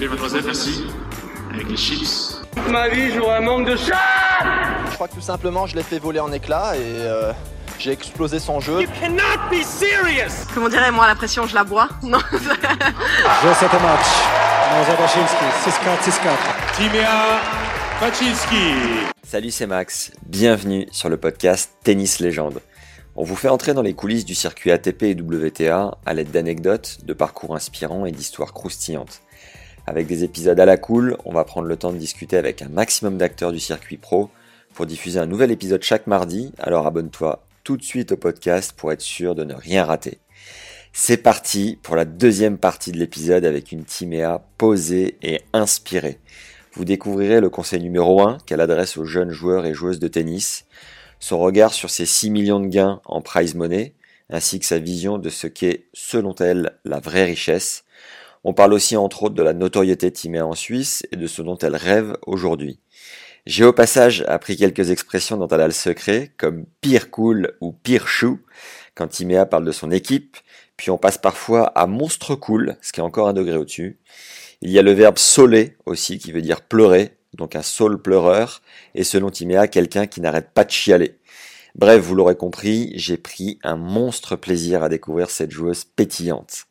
Soufflez votre recette, merci. Avec les chips. Ma vie, j'aurais un manque de chat Je crois que tout simplement, je l'ai fait voler en éclats et euh, j'ai explosé son jeu. You cannot be serious Comment dirais moi la pression je la bois? Non. Josette match. Zabaczynski, 6-4, 6-4. Timea Paczynski. Salut, c'est Max. Bienvenue sur le podcast Tennis Légende. On vous fait entrer dans les coulisses du circuit ATP et WTA à l'aide d'anecdotes, de parcours inspirants et d'histoires croustillantes. Avec des épisodes à la cool, on va prendre le temps de discuter avec un maximum d'acteurs du circuit pro pour diffuser un nouvel épisode chaque mardi, alors abonne-toi tout de suite au podcast pour être sûr de ne rien rater. C'est parti pour la deuxième partie de l'épisode avec une Timéa posée et inspirée. Vous découvrirez le conseil numéro 1 qu'elle adresse aux jeunes joueurs et joueuses de tennis, son regard sur ses 6 millions de gains en prize money, ainsi que sa vision de ce qu'est, selon elle, la vraie richesse. On parle aussi entre autres de la notoriété Timéa en Suisse et de ce dont elle rêve aujourd'hui. J'ai au passage appris quelques expressions dont elle a le secret, comme pire cool ou pire chou, quand Timéa parle de son équipe, puis on passe parfois à monstre cool, ce qui est encore un degré au-dessus. Il y a le verbe soler aussi, qui veut dire pleurer, donc un saule pleureur, et selon Timéa, quelqu'un qui n'arrête pas de chialer. Bref, vous l'aurez compris, j'ai pris un monstre plaisir à découvrir cette joueuse pétillante.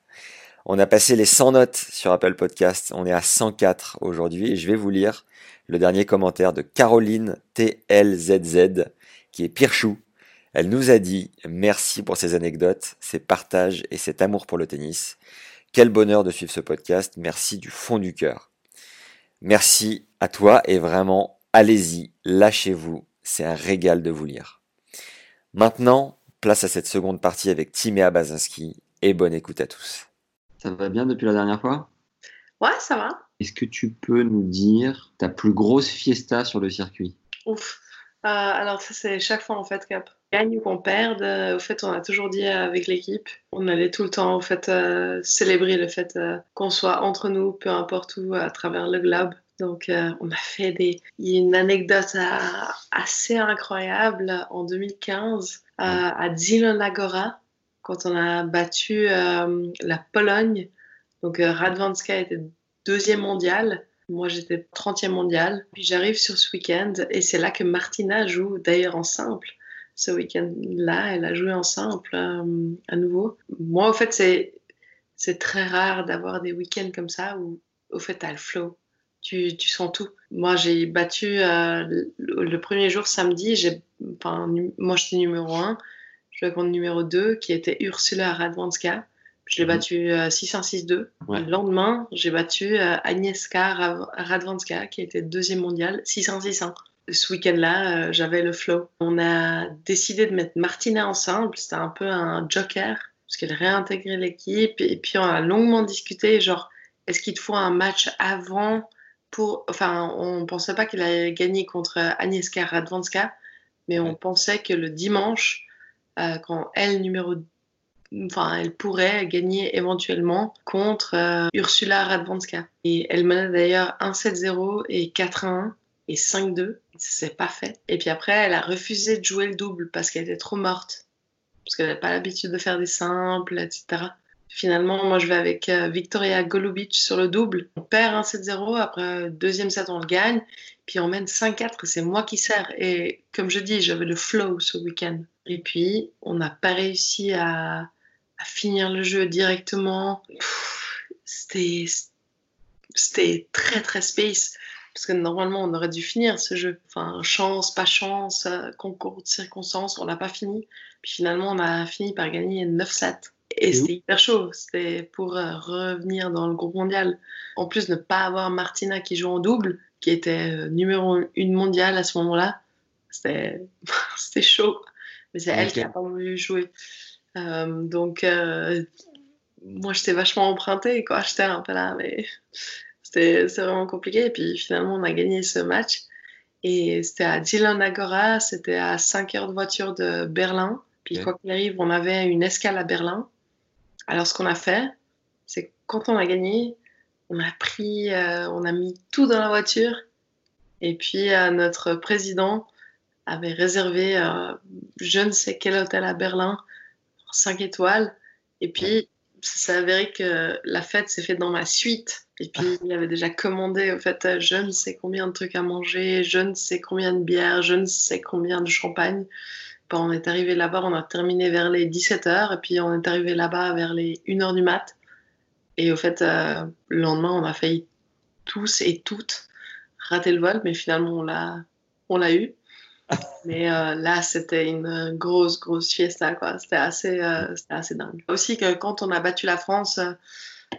On a passé les 100 notes sur Apple Podcast, on est à 104 aujourd'hui, et je vais vous lire le dernier commentaire de Caroline TLZZ, qui est pire chou. Elle nous a dit merci pour ces anecdotes, ces partages et cet amour pour le tennis. Quel bonheur de suivre ce podcast, merci du fond du cœur. Merci à toi et vraiment, allez-y, lâchez-vous, c'est un régal de vous lire. Maintenant, place à cette seconde partie avec Timéa Bazinski et bonne écoute à tous. Ça va bien depuis la dernière fois? Ouais, ça va. Est-ce que tu peux nous dire ta plus grosse fiesta sur le circuit? Ouf. Euh, alors ça c'est chaque fois en fait cap. Gagne ou qu'on perde, euh, au fait on a toujours dit avec l'équipe, on allait tout le temps au fait euh, célébrer le fait euh, qu'on soit entre nous, peu importe où, à travers le globe. Donc on a fait des... Il y a une anecdote assez incroyable en 2015 euh, à Zielona quand on a battu euh, la Pologne. Donc euh, Radwanska était deuxième mondial. Moi, j'étais 30e mondial. Puis j'arrive sur ce week-end et c'est là que Martina joue, d'ailleurs en simple. Ce week-end-là, elle a joué en simple euh, à nouveau. Moi, au fait, c'est, très rare d'avoir des week-ends comme ça où, au fait, t'as le flow. Tu, sens tout. Moi, j'ai battu le, premier jour, samedi, j'ai, enfin, moi, j'étais numéro 1. Jouais contre numéro 2, qui était Ursula Radwanska. Je l'ai Mhm. battu euh, 6-1-6-2. Ouais. Le lendemain, j'ai battu euh, Agnieszka Radwanska, qui était deuxième mondiale, 6-1-6-1. Ce week-end-là, euh, j'avais le flow. On a décidé de mettre Martina en simple. C'était un peu un joker, parce qu'elle réintégrait l'équipe. Et puis, on a longuement discuté, genre, est-ce qu'il te faut un match avant pour... Enfin, on pensait pas qu'elle allait gagner contre Agnieszka Radwanska, mais on pensait que le dimanche, euh, quand elle, pourrait gagner éventuellement contre euh, Ursula Radwanska. Et elle menait d'ailleurs 1-7-0 et 4-1 et 5-2. Ça s'est pas fait. Et puis après, elle a refusé de jouer le double parce qu'elle était trop morte. Parce qu'elle n'avait pas l'habitude de faire des simples, etc. Finalement, moi, je vais avec euh, Victoria Golubic sur le double. On perd 1-7-0, après euh, deuxième set, on le gagne. Puis on mène 5-4 et c'est moi qui sers. Et comme je dis, j'avais le flow ce week-end. Et puis, on n'a pas réussi à, finir le jeu directement. C'était très très space. Parce que normalement, on aurait dû finir ce jeu. Enfin, chance, pas chance, euh, concours de circonstances, on l'a pas fini. Puis finalement, on a fini par gagner 9-7. Et c'était hyper chaud. C'était pour euh, revenir dans le groupe mondial. En plus, ne pas avoir Martina qui joue en double, qui était euh, numéro 1 mondiale à ce moment-là, c'était chaud. Mais c'est elle qui a pas voulu jouer. Euh, donc, moi, j'étais vachement empruntée. J'étais un peu là, mais c'était vraiment compliqué. Et puis finalement, on a gagné ce match. Et c'était à Agora, c'était à 5 heures de voiture de Berlin. Puis quoi qu'il arrive, on avait une escale à Berlin. Alors ce qu'on a fait, c'est quand on a gagné, on a pris, euh, on a mis tout dans la voiture. Et puis euh, notre président avait réservé euh, je ne sais quel hôtel à Berlin, 5 étoiles. Et puis ça s'est avéré que la fête s'est faite dans ma suite. Et puis, il avait déjà commandé, en fait, je ne sais combien de trucs à manger, je ne sais combien de bières, je ne sais combien de champagne. On est arrivé là-bas, on a terminé vers les 17h, et puis on est arrivé là-bas vers les 1h du mat. Et au fait, euh, le lendemain, on a failli tous et toutes rater le vol, mais finalement, on l'a, on l'a eu. Mais euh, là, c'était une grosse, grosse fiesta, quoi. C'était assez, euh, c'était assez dingue. Aussi que quand on a battu la France,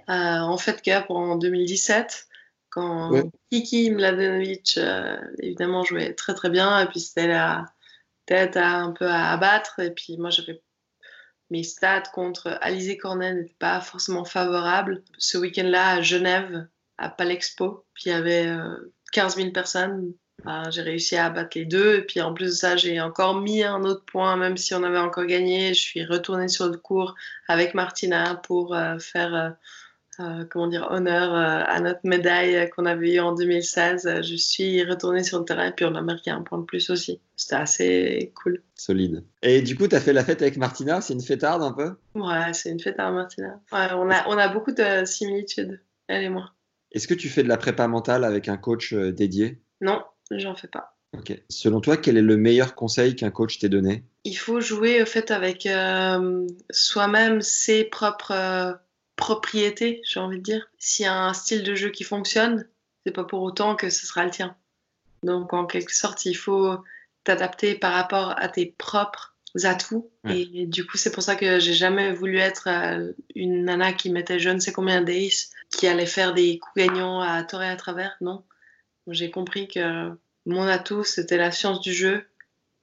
en fait Cup en 2017 quand Kiki Mladenovic évidemment jouait très très bien et puis c'était la tête un peu à abattre et puis moi j'avais mes stats contre Alizé Cornet n'étaient pas forcément favorables. Ce week-end-là à Genève, à Palexpo, puis il y avait 15 euh, 000 personnes. j'ai réussi à abattre les deux. Et puis en plus de ça, j'ai encore mis un autre point, même si on avait encore gagné. Je suis retournée sur le cours avec Martina pour faire euh, comment dire, honneur euh, à notre médaille qu'on avait eue en 2016. Je suis retournée sur le terrain et puis on a marqué un point de plus aussi. C'était assez cool. Solide. Et du coup, tu as fait la fête avec Martina C'est une fêtarde un peu? Ouais, c'est une fêtarde, Martina. Ouais, on, a, on a beaucoup de similitudes, elle et moi. Est-ce que tu fais de la prépa mentale avec un coach euh, dédié? Non, j'en fais pas. Ok. Selon toi, quel est le meilleur conseil qu'un coach t'ait donné? Il faut jouer au fait avec soi-même ses propres propriété, j'ai envie de dire. S'il y a un style de jeu qui fonctionne, c'est pas pour autant que ce sera le tien. Donc, en quelque sorte, il faut t'adapter par rapport à tes propres atouts. Et, du coup, c'est pour ça que j'ai jamais voulu être euh, une nana qui mettait je ne sais combien d'ace, qui allait faire des coups gagnants à tort et à travers. Non. J'ai compris que mon atout, c'était la science du jeu,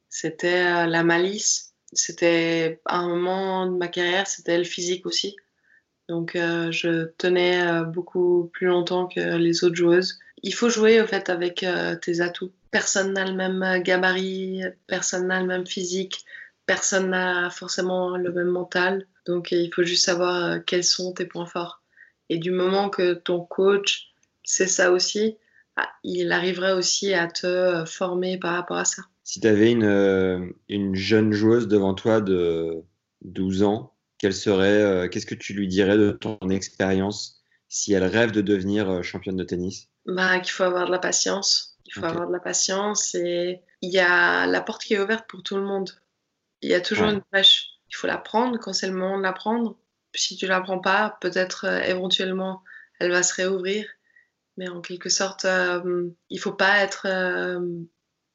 c'était euh, la malice, c'était à un moment de ma carrière, c'était le physique aussi. Donc euh, je tenais euh, beaucoup plus longtemps que les autres joueuses. Il faut jouer au fait avec euh, tes atouts. Personne n'a le même gabarit, personne n'a le même physique, personne n'a forcément le même mental. Donc il faut juste savoir quels sont tes points forts. Et du moment que ton coach sait ça aussi, ah, il arriverait aussi à te former par rapport à ça. Si tu avais une, une jeune joueuse devant toi de 12 ans quel serait, euh, qu'est-ce que tu lui dirais de ton expérience si elle rêve de devenir euh, championne de tennis? Bah, Qu'il faut avoir de la patience. Il faut avoir de la patience et il y a la porte qui est ouverte pour tout le monde. Il y a toujours une brèche. Il faut la prendre quand c'est le moment de la prendre. Si tu la prends pas, peut-être euh, éventuellement elle va se réouvrir. Mais en quelque sorte, il il faut pas être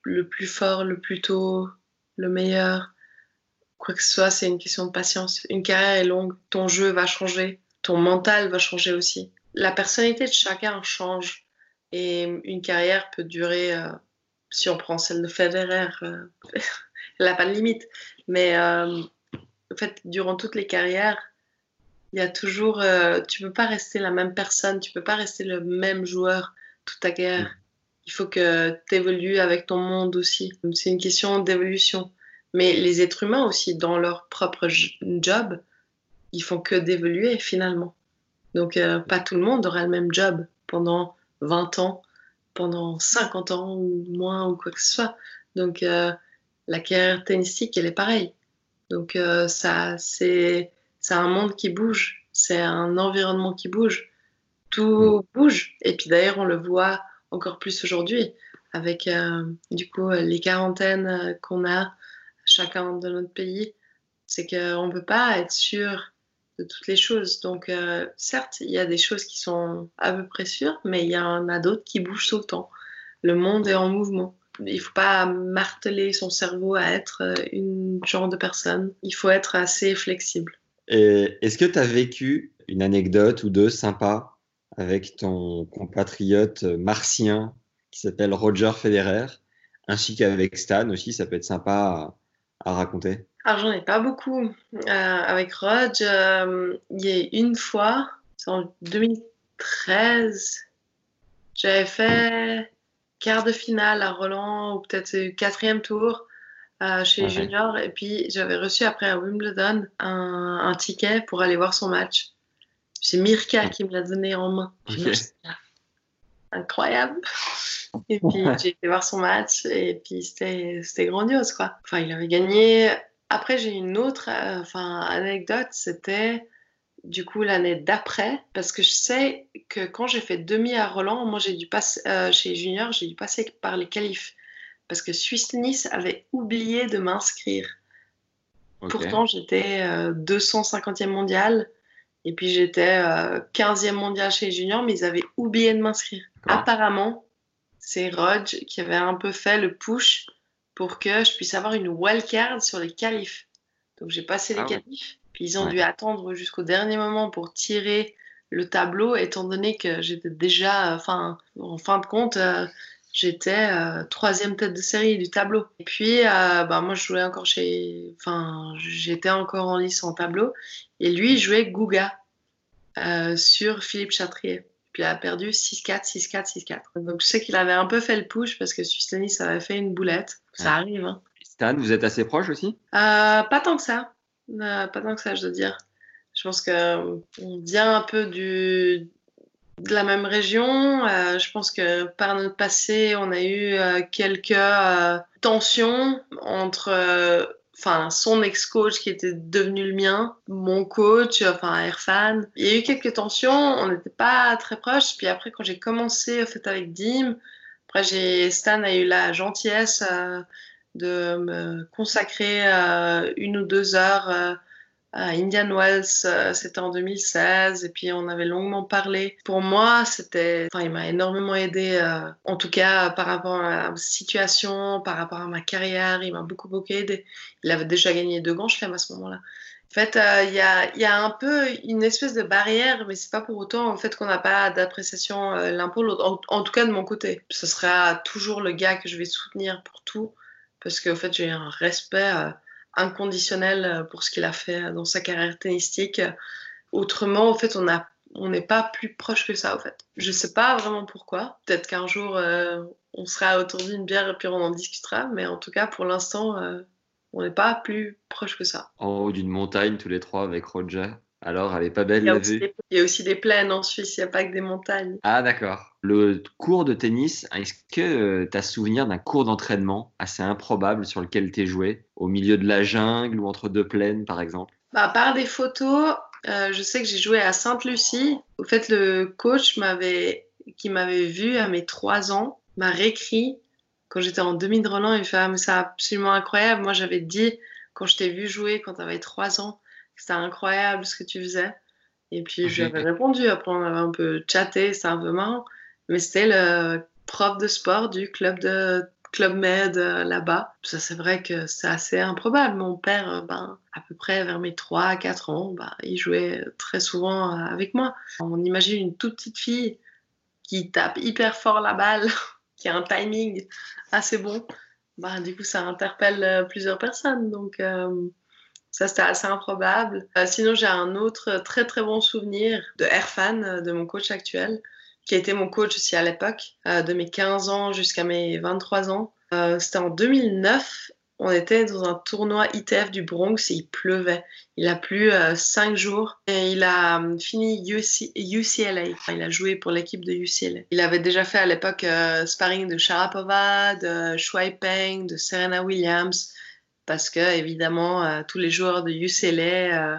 le plus fort, le plus tôt, le meilleur quoi que ce soit, c'est une question de patience. Une carrière est longue, ton jeu va changer, ton mental va changer aussi. La personnalité de chacun change et une carrière peut durer, euh, si on prend celle de Federer, euh, elle n'a pas de limite. Mais euh, en fait, durant toutes les carrières, il y a toujours, tu peux pas rester la même personne, tu peux pas rester le même joueur toute ta carrière. Mm. Il faut que tu évolues avec ton monde aussi. C'est une question d'évolution. Mais les êtres humains aussi, dans leur propre job, ils font que d'évoluer finalement. Donc euh, pas tout le monde aura le même job pendant 20 ans, pendant 50 ans ou moins ou quoi que ce soit. Donc euh, la carrière tennistique, elle est pareille. Donc euh, ça, c'est un monde qui bouge, c'est un environnement qui bouge. Tout mm. bouge. Et puis d'ailleurs, on le voit encore plus aujourd'hui avec du coup les quarantaines qu'on a chacun de notre pays, c'est qu'on ne peut pas être sûr de toutes les choses. Donc, euh, certes, il y a des choses qui sont à peu près sûres, mais il y en a d'autres qui bougent tout le temps. Le monde est en mouvement. Il ne faut pas marteler son cerveau à être euh, une genre de personne. Il faut être assez flexible. Est-ce que tu as vécu une anecdote ou deux sympas avec ton compatriote martien qui s'appelle Roger Federer, ainsi qu'avec Stan aussi? Ça peut être sympa à raconter Alors, j'en ai pas beaucoup. Euh, avec Rog, euh, il y a une fois, c'est en 2013, j'avais fait quart de finale à Roland, ou peut-être quatrième tour euh, chez Ouais. juniors. Et puis, j'avais reçu après à Wimbledon un, un ticket pour aller voir son match. C'est Mirka qui me l'a donné en main Ok. moi, j'étais là, Incroyable. Et puis, j'ai été voir son match et puis c'était grandiose, quoi. Enfin, il avait gagné. Après, j'ai une autre euh, enfin, anecdote, c'était du coup l'année d'après, parce que je sais que quand j'ai fait demi à Roland, moi j'ai dû passer euh, chez Junior, j'ai dû passer par les qualifs, parce que Suisse Nice avait oublié de m'inscrire. Pourtant, j'étais euh, 250e mondial. Et puis j'étais euh, 15e mondial chez les juniors, mais ils avaient oublié de m'inscrire. Apparemment, c'est Rog qui avait un peu fait le push pour que je puisse avoir une wildcard sur les qualifs. Donc j'ai passé les Ah ouais. qualifs, puis ils ont Ouais. dû attendre jusqu'au dernier moment pour tirer le tableau, étant donné que j'étais déjà, enfin, en fin de compte, euh, j'étais euh, troisième tête de série du tableau. Et puis, euh, bah, moi, je jouais encore chez, enfin, j'étais encore en lice en tableau, et lui il jouait Gouga euh, sur Philippe Chatrier. Puis il a perdu 6-4, 6-4, 6-4. Donc je sais qu'il avait un peu fait le push parce que Suisse Tennis avait fait une boulette. Ça Ouais. arrive, hein. Stan, vous êtes assez proche aussi? Pas tant que ça. Pas tant que ça, je dois dire. Je pense que euh, on vient un peu du, de la même région. Euh, je pense que par notre passé, on a eu euh, quelques euh, tensions entre euh, enfin, son ex-coach qui était devenu le mien, mon coach, enfin Erfan. Il y a eu quelques tensions, on n'était pas très proches. Puis après, quand j'ai commencé au fait avec Dim, après j'ai Stan a eu la gentillesse euh, de me consacrer euh, une ou deux heures à Indian Wells, euh, c'était en 2016, et puis on avait longuement parlé. Pour moi, c'était, enfin, il m'a énormément aidé, euh, en tout cas par rapport à la situation, par rapport à ma carrière, il m'a beaucoup, beaucoup aidé. Il avait déjà gagné deux grands chelems à ce moment-là. En fait, euh, il y, a, y a un peu une espèce de barrière, mais c'est pas pour autant en fait qu'on n'a pas d'appréciation euh, l'un pour l'autre. En, en tout cas de mon côté, ce sera toujours le gars que je vais soutenir pour tout, parce qu'en fait j'ai un respect euh, inconditionnel euh, pour ce qu'il a fait dans sa carrière tennistique. Autrement, en fait, on n'est pas plus proche que ça, en fait. Je sais pas vraiment pourquoi. Peut-être qu'un jour, euh, on sera autour d'une bière et puis on en discutera. Mais en tout cas, pour l'instant, euh, on n'est pas plus proche que ça. En haut d'une montagne, tous les trois avec Roger. Alors, elle est pas belle Il y a la aussi vue des, il y a aussi des plaines en Suisse, il n'y a pas que des montagnes. Ah, d'accord. Le cours de tennis, est-ce que tu as souvenir d'un cours d'entraînement assez improbable sur lequel tu joué? Au milieu de la jungle ou entre deux plaines, par exemple? Bah, par des photos, euh, je sais que j'ai joué à Sainte-Lucie. Au fait, le coach m'avait, qui m'avait vu à mes trois ans m'a réécrit quand j'étais en demi de Roland. Il fait ah, mais c'est absolument incroyable. Moi, j'avais dit quand je t'ai vu jouer quand tu avais trois ans que c'était incroyable ce que tu faisais. Et puis, je lui avais répondu. Après, on avait un peu chatté, marrant. Mais c'était le prof de sport du club de Club Med euh, là-bas. Ça, c'est vrai que c'est assez improbable. Mon père, euh, ben, à peu près vers mes 3 4 ans, ben, il jouait très souvent euh, avec moi. On imagine une toute petite fille qui tape hyper fort la balle, qui a un timing assez bon. Ben, du coup, ça interpelle plusieurs personnes. Donc, euh, ça, c'était assez improbable. Euh, sinon, j'ai un autre très très bon souvenir de Erfan, euh, de mon coach actuel, qui a été mon coach aussi à l'époque, euh, de mes 15 ans jusqu'à mes 23 ans. C'était en 2009. On était dans un tournoi ITF du Bronx et il pleuvait. Il a plu cinq jours et il a fini UC UCLA. Il a joué pour l'équipe de UCLA. Il avait déjà fait à l'époque sparring de Sharapova, de Shuai Peng, de Serena Williams, parce que évidemment euh, tous les joueurs de UCLA euh,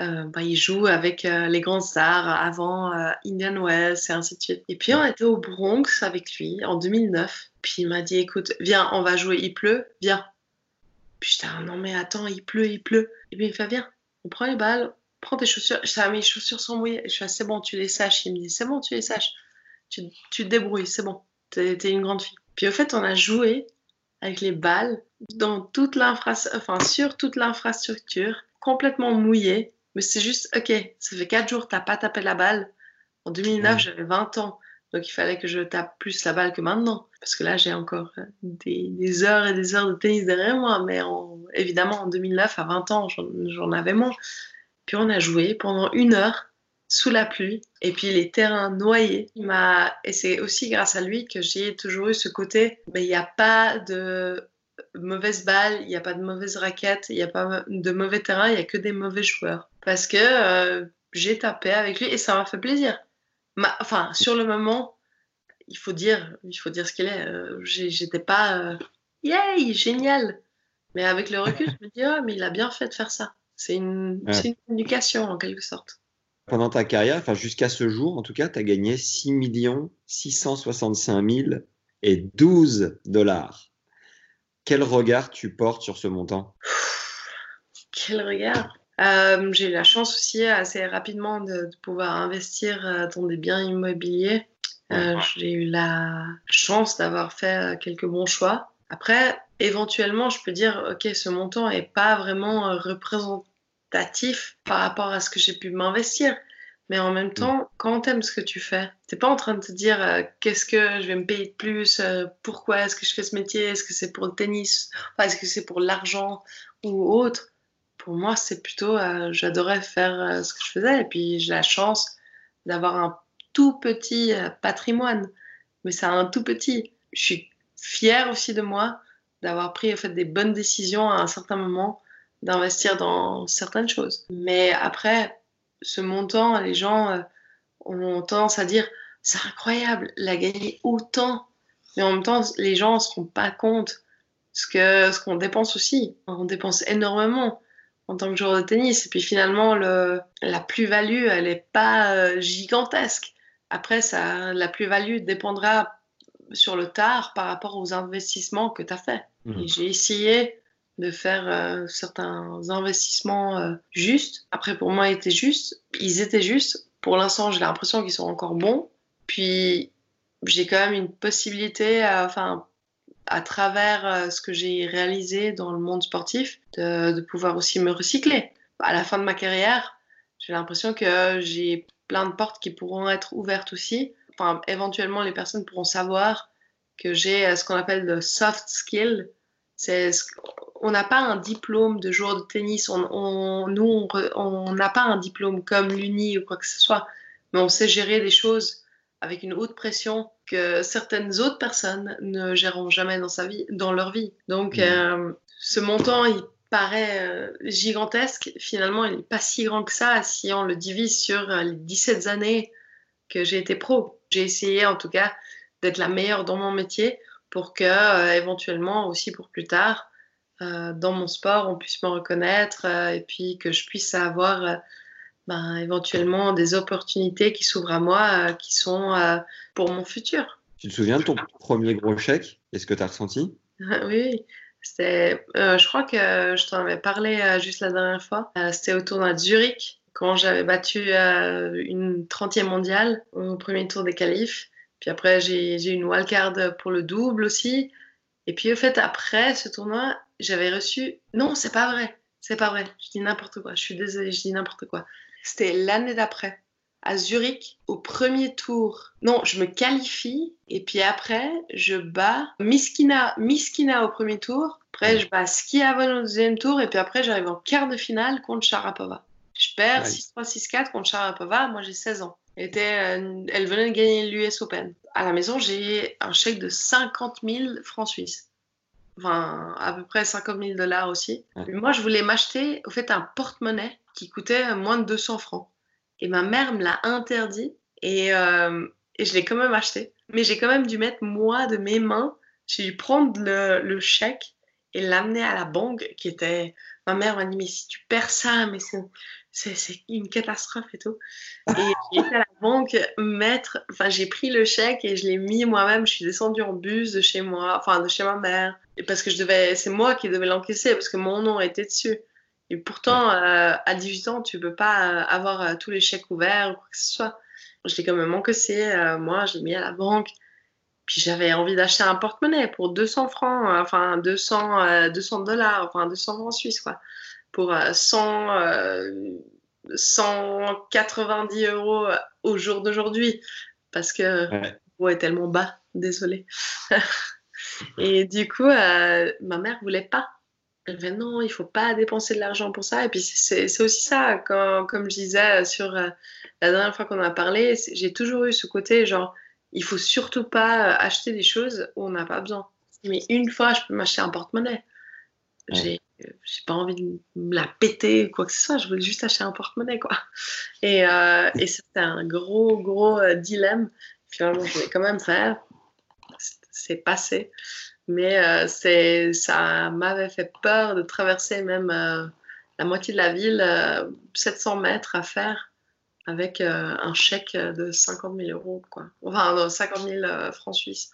euh, bah, ils jouent avec les grandes stars avant Indian Wells et ainsi de suite. Et puis on était au Bronx avec lui en 2009. Puis il m'a dit écoute, viens, on va jouer, il pleut, viens. Puis j'étais ah, non mais attends, il pleut, il pleut. Et puis il me fait viens, on prend les balles, prends tes chaussures. Savais mes chaussures sont mouillées. Je fais c'est bon, tu les saches. Il me dit c'est bon, tu les saches. Tu, tu te débrouilles, c'est bon. T'es t'es une grande fille. Puis au fait, on a joué avec les balles dans toute enfin sur toute l'infrastructure, complètement mouillée. Mais c'est juste, ok, ça fait 4 jours, t'as pas tapé la balle. En 2009, Ouais. j'avais 20 ans. Donc il fallait que je tape plus la balle que maintenant. Parce que là, j'ai encore euh, des, des, heures et des heures de tennis derrière moi. Mais en, évidemment, en 2009, à 20 ans, j'en avais moins. Puis on a joué pendant une heure sous la pluie et puis les terrains noyés. Il m'a et c'est aussi grâce à lui que j'ai toujours eu ce côté. Mais il n'y a pas de mauvaise balle, il n'y a pas de mauvaise raquette, il n'y a pas de mauvais terrain, il n'y a que des mauvais joueurs. Parce que euh, j'ai tapé avec lui et ça m'a fait plaisir. enfin, sur le moment, il faut dire, il faut dire ce qu'il est. Euh, j'étais pas, euh, yay, génial. Mais avec le recul, je me dis, oh, mais il a bien fait de faire ça. C'est une, une, éducation en quelque sorte. Pendant ta carrière, enfin jusqu'à ce jour, en tout cas, tu as gagné 6 665 000 et 12 dollars. Quel regard tu portes sur ce montant? Quel regard? Euh, J'ai eu la chance aussi assez rapidement de, pouvoir investir euh, dans des biens immobiliers. Euh, j'ai eu la chance d'avoir fait quelques bons choix. Après, éventuellement, je peux dire, ok, ce montant n'est pas vraiment représentatif par rapport à ce que j'ai pu m'investir. Mais en même mm. temps, quand tu aimes ce que tu fais, t'es pas en train de te dire euh, qu'est-ce que je vais me payer de plus, euh, pourquoi est-ce que je fais ce métier, est-ce que c'est pour le tennis, est-ce que c'est pour l'argent ou autre. Pour moi, c'est plutôt, euh, j'adorais faire ce que je faisais et puis j'ai la chance d'avoir un tout petit patrimoine, mais c'est un tout petit. Je suis fière aussi de moi d'avoir pris en fait, des bonnes décisions à un certain moment, d'investir dans certaines choses. Mais après, ce montant, les gens euh, ont tendance à dire c'est incroyable, il a gagné autant. Mais en même temps, les gens ne se rendent pas compte ce que ce qu'on dépense aussi. On dépense énormément en tant que joueur de tennis. Et puis finalement, le, la plus-value, elle n'est pas euh, gigantesque. Après, ça, la plus-value dépendra sur le tard par rapport aux investissements que tu as fait. Mmh. J'ai essayé de faire euh, certains investissements euh, justes. Après, pour moi, ils étaient justes. Ils étaient justes. Pour l'instant, j'ai l'impression qu'ils sont encore bons. Puis, j'ai quand même une possibilité, à, enfin, à travers euh, ce que j'ai réalisé dans le monde sportif, de, de, pouvoir aussi me recycler. À la fin de ma carrière, j'ai l'impression que j'ai plein de portes qui pourront être ouvertes aussi. Enfin, éventuellement, les personnes pourront savoir que j'ai ce qu'on appelle le soft skill. On n'a pas un diplôme de joueur de tennis. On, nous, on n'a pas un diplôme comme l'Uni ou quoi que ce soit, mais on sait gérer des choses avec une haute pression que certaines autres personnes ne géreront jamais dans, sa vie, dans leur vie. Donc, mmh. euh, ce montant, il paraît euh, gigantesque. Finalement, il n'est pas si grand que ça si on le divise sur euh, les 17 années que j'ai été pro. J'ai essayé, en tout cas, d'être la meilleure dans mon métier pour que, éventuellement, aussi pour plus tard, euh, dans mon sport, on puisse me reconnaître euh, et puis que je puisse avoir euh, ben, éventuellement des opportunités qui s'ouvrent à moi, qui sont pour mon futur. Tu te souviens de ton premier gros chèque? Est-ce que tu as ressenti? Oui, c'était, je crois que je t'en avais parlé juste la dernière fois. c'était au tournoi de Zurich, quand j'avais battu une 30e mondiale au premier tour des qualifs. Puis après, j'ai, eu une wildcard pour le double aussi. Et puis, au fait, après ce tournoi, j'avais reçu. Non, c'est pas vrai. C'est pas vrai. Je dis n'importe quoi. Je suis désolée, je dis n'importe quoi. C'était l'année d'après, à Zurich, au premier tour. Non, je me qualifie et puis après, je bats Miskina, Miskina au premier tour. Après, je bats Skiavon au deuxième tour et puis après, j'arrive en quart de finale contre Sharapova. Je perds 6-3, 6-4 contre Sharapova. Moi, j'ai 16 ans. Était, euh, elle venait de gagner l'US Open. À la maison, j'ai un chèque de 50 000 francs suisses enfin à peu près 50 000 dollars aussi. Moi, je voulais m'acheter au fait un porte-monnaie qui coûtait moins de 200 francs. Et ma mère me l'a interdit et, euh, et je l'ai quand même acheté. Mais j'ai quand même dû mettre moi de mes mains, j'ai dû prendre le, le chèque et l'amener à la banque qui était. Ma mère m'a dit mais si tu perds ça, mais c'est une catastrophe et tout. Et j'ai été à la banque mettre, enfin j'ai pris le chèque et je l'ai mis moi-même. Je suis descendue en bus de chez moi, enfin de chez ma mère, et parce que je devais, c'est moi qui devais l'encaisser parce que mon nom était dessus. Et pourtant, euh, à 18 ans, tu peux pas euh, avoir euh, tous les chèques ouverts ou quoi que ce soit. Je l'ai quand même encaissé, moi, je l'ai mis à la banque. Puis j'avais envie d'acheter un porte-monnaie pour 200 francs, enfin 200, 200 dollars, enfin 200 francs suisses, quoi pour 100, 190 euh, euros au jour d'aujourd'hui. parce que ouais. le est tellement bas, désolé. et du coup, euh, ma mère voulait pas. Elle fait non, il faut pas dépenser de l'argent pour ça. Et puis c'est aussi ça, quand, comme je disais sur euh, la dernière fois qu'on a parlé, j'ai toujours eu ce côté genre, il faut surtout pas acheter des choses où on n'a pas besoin. Mais une fois, je peux m'acheter un porte-monnaie. J'ai j'ai pas envie de me la péter ou quoi que ce soit, je veux juste acheter un porte-monnaie, quoi. Et, euh, et c'était un gros, gros euh, dilemme. Finalement, je l'ai quand même fait. C'est passé. Mais euh, c'est, ça m'avait fait peur de traverser même euh, la moitié de la ville, 700 mètres à faire, avec un chèque de 50 000 euros, quoi. Enfin, 50 000 francs suisses.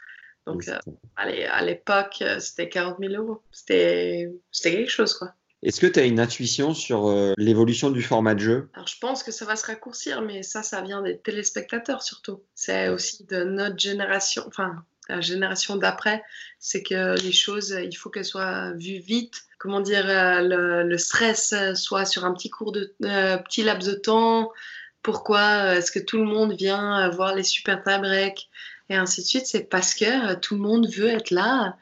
Donc, euh, à l'époque, euh, c'était 40 000 euros. C'était quelque chose, quoi. Est-ce que tu as une intuition sur euh, l'évolution du format de jeu? Alors, je pense que ça va se raccourcir, mais ça, ça vient des téléspectateurs surtout. C'est aussi de notre génération, enfin, la génération d'après, c'est que les choses, il faut qu'elles soient vues vite. Comment dire, le, stress soit sur un petit cours de petit laps de temps. Pourquoi est-ce que tout le monde vient voir les super tie-breaks et ainsi de suite, c'est parce que euh, tout le monde veut être là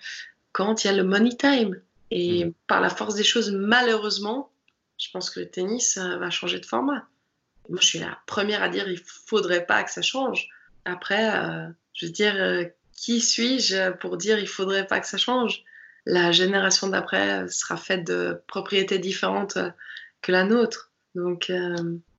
quand il y a le money time. Et mmh. par la force des choses, malheureusement, je pense que le tennis euh, va changer de format. Moi, je suis la première à dire il faudrait pas que ça change. Après, euh, je veux dire, qui suis-je pour dire il faudrait pas que ça change? La génération d'après sera faite de propriétés différentes que la nôtre. Donc,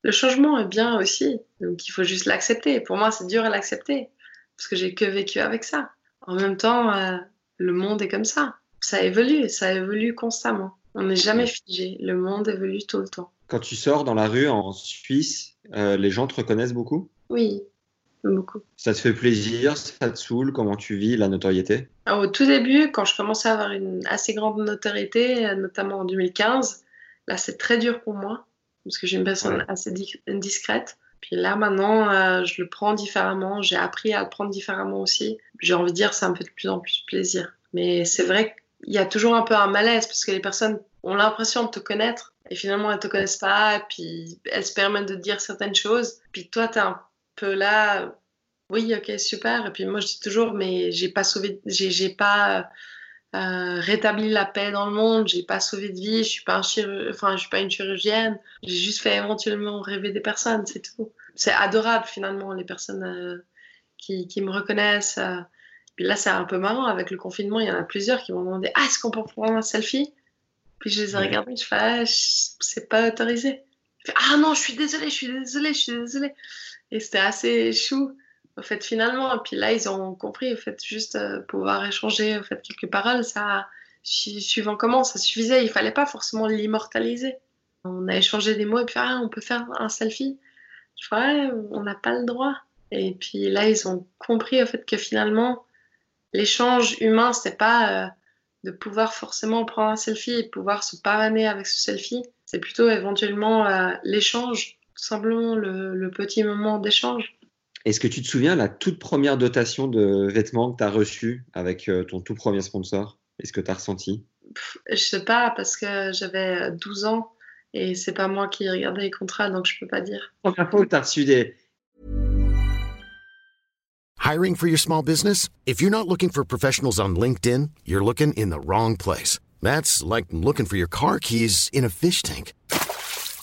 le changement est bien aussi. Donc, il faut juste l'accepter. Pour moi, c'est dur à l'accepter parce que j'ai que vécu avec ça. En même temps, euh, le monde est comme ça. Ça évolue, ça évolue constamment. On n'est jamais figé. Le monde évolue tout le temps. Quand tu sors dans la rue en Suisse, euh, les gens te reconnaissent beaucoup? Oui, beaucoup. Ça te fait plaisir Ça te saoule? Comment tu vis la notoriété? Au tout début, quand je commençais à avoir une assez grande notoriété, euh, notamment en 2015, là c'est très dur pour moi parce que j'ai une personne assez discrète. Puis là, maintenant, euh, je le prends différemment. J'ai appris à le prendre différemment aussi. J'ai envie de dire, ça me fait de plus en plus plaisir. Mais c'est vrai qu'il y a toujours un peu un malaise parce que les personnes ont l'impression de te connaître et finalement, elles te connaissent pas. Et puis, elles se permettent de dire certaines choses. Puis toi, tu es un peu là. Oui, ok, super. Et puis moi, je dis toujours, mais j'ai pas sauvé, j'ai pas euh, rétabli la paix dans le monde, j'ai pas sauvé de vie, je suis pas un enfin je suis pas une chirurgienne, j'ai juste fait éventuellement rêver des personnes, c'est tout. C'est adorable finalement les personnes euh, qui, qui, me reconnaissent. Euh. Puis là c'est un peu marrant avec le confinement, il y en a plusieurs qui m'ont demandé ah est-ce qu'on peut prendre un selfie? Puis je les ai regardés, je fais ah, c'est pas autorisé. ah non je suis désolée, je suis désolée, je suis désolée. Et c'était assez chou au fait, finalement. Et puis là, ils ont compris, au fait, juste euh, pouvoir échanger, au fait, quelques paroles, ça, suivant comment, ça suffisait. Il fallait pas forcément l'immortaliser. On a échangé des mots et puis, ah, on peut faire un selfie. Je vois, on n'a pas le droit. Et puis là, ils ont compris, au fait, que finalement, l'échange humain, c'était pas euh, de pouvoir forcément prendre un selfie et pouvoir se pavaner avec ce selfie. C'est plutôt éventuellement euh, l'échange, tout simplement le petit moment d'échange. Est-ce que tu te souviens la toute première dotation de vêtements que tu as reçue avec euh, ton tout premier sponsor? Est-ce que tu as ressenti Je sais pas, parce que j'avais 12 ans et c'est pas moi qui regardais les contrats, donc je peux pas dire. Première fois où tu as reçu des. Hiring for your small business? If you're not looking for professionals on LinkedIn, you're looking in the wrong place. That's like looking for your car keys in a fish tank.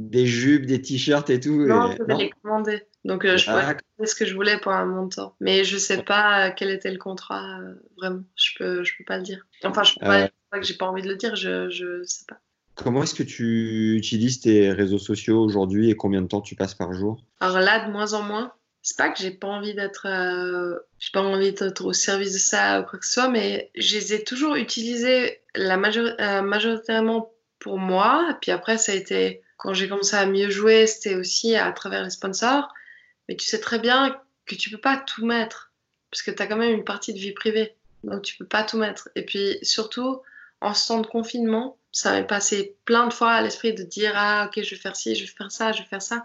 Des jupes, des t-shirts et tout. Non, et... je vais les commander. Donc, euh, je pouvais ah. ce que je voulais pour un montant. Mais je sais pas euh, quel était le contrat, euh, vraiment. Je peux, je peux pas le dire. Enfin, je peux pas, pas que j'ai pas envie de le dire, je, je sais pas. Comment est-ce que tu utilises tes réseaux sociaux aujourd'hui et combien de temps tu passes par jour? Alors là, de moins en moins. C'est pas que j'ai pas envie d'être, j'ai pas envie d'être au service de ça ou quoi que ce soit, mais je les ai toujours utilisés la majoritairement pour moi. Puis après, ça a été quand j'ai commencé à mieux jouer, c'était aussi à travers les sponsors. Mais tu sais très bien que tu peux pas tout mettre, parce que tu as quand même une partie de vie privée. Donc tu peux pas tout mettre. Et puis surtout, en ce temps de confinement, ça m'est passé plein de fois à l'esprit de dire ah ok je vais faire ci, je vais faire ça, je vais faire ça.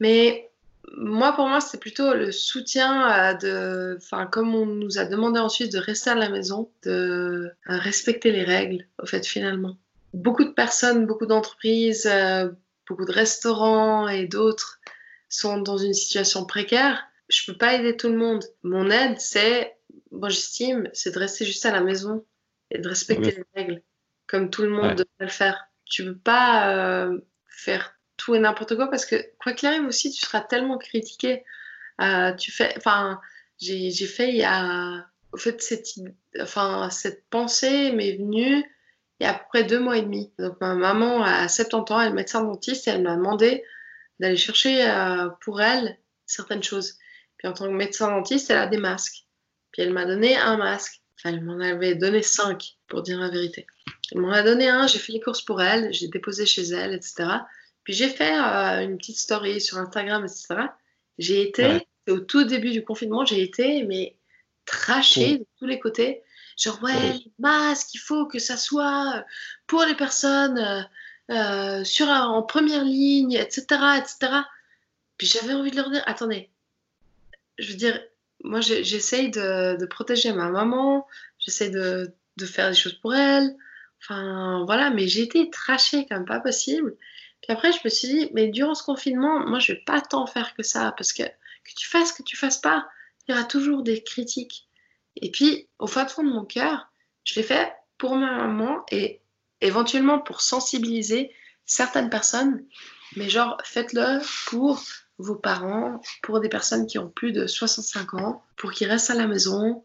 Mais moi pour moi c'était plutôt le soutien euh, de, enfin comme on nous a demandé en Suisse de rester à la maison, de euh, respecter les règles au fait finalement. Beaucoup de personnes, beaucoup d'entreprises, euh, beaucoup de restaurants et d'autres sont dans une situation précaire. Je peux pas aider tout le monde. Mon aide c'est, moi j'estime, c'est de rester juste à la maison et de respecter les règles comme tout le monde Ouais. devrait le faire. Tu peux pas euh, faire tout et n'importe quoi parce que quoi qu'il arrive aussi, tu seras tellement critiqué. Euh, tu fais, enfin, j'ai fait il y a, au fait cette, enfin cette pensée m'est venue il y a à peu près deux mois et demi. Donc ma maman a 70 ans, elle est médecin dentiste et elle m'a demandé d'aller chercher euh, pour elle certaines choses. Puis en tant que médecin dentiste, elle a des masques. Puis elle m'a donné un masque. Enfin, elle m'en avait donné cinq, pour dire la vérité. Elle m'en a donné un, j'ai fait les courses pour elle, j'ai déposé chez elle, etc. Puis j'ai fait euh, une petite story sur Instagram, etc. J'ai été, Ouais. au tout début du confinement, j'ai été, mais trashée Oh. de tous les côtés. Genre, ouais, Ouais. les masques, il faut que ça soit pour les personnes euh, euh, sur, en première ligne, etc., etc. Puis j'avais envie de leur dire, attendez, je veux dire, moi j'essaye de, de protéger ma maman, j'essaye de, de faire des choses pour elle, enfin voilà, mais j'ai été trashée comme pas possible. Puis après, je me suis dit, mais durant ce confinement, moi je vais pas tant faire que ça, parce que que tu fasses, que tu fasses pas, il y aura toujours des critiques. Et puis, au fond de mon cœur, je l'ai fait pour ma maman et éventuellement pour sensibiliser certaines personnes, mais genre faites-le pour vos parents, pour des personnes qui ont plus de 65 ans, pour qu'ils restent à la maison.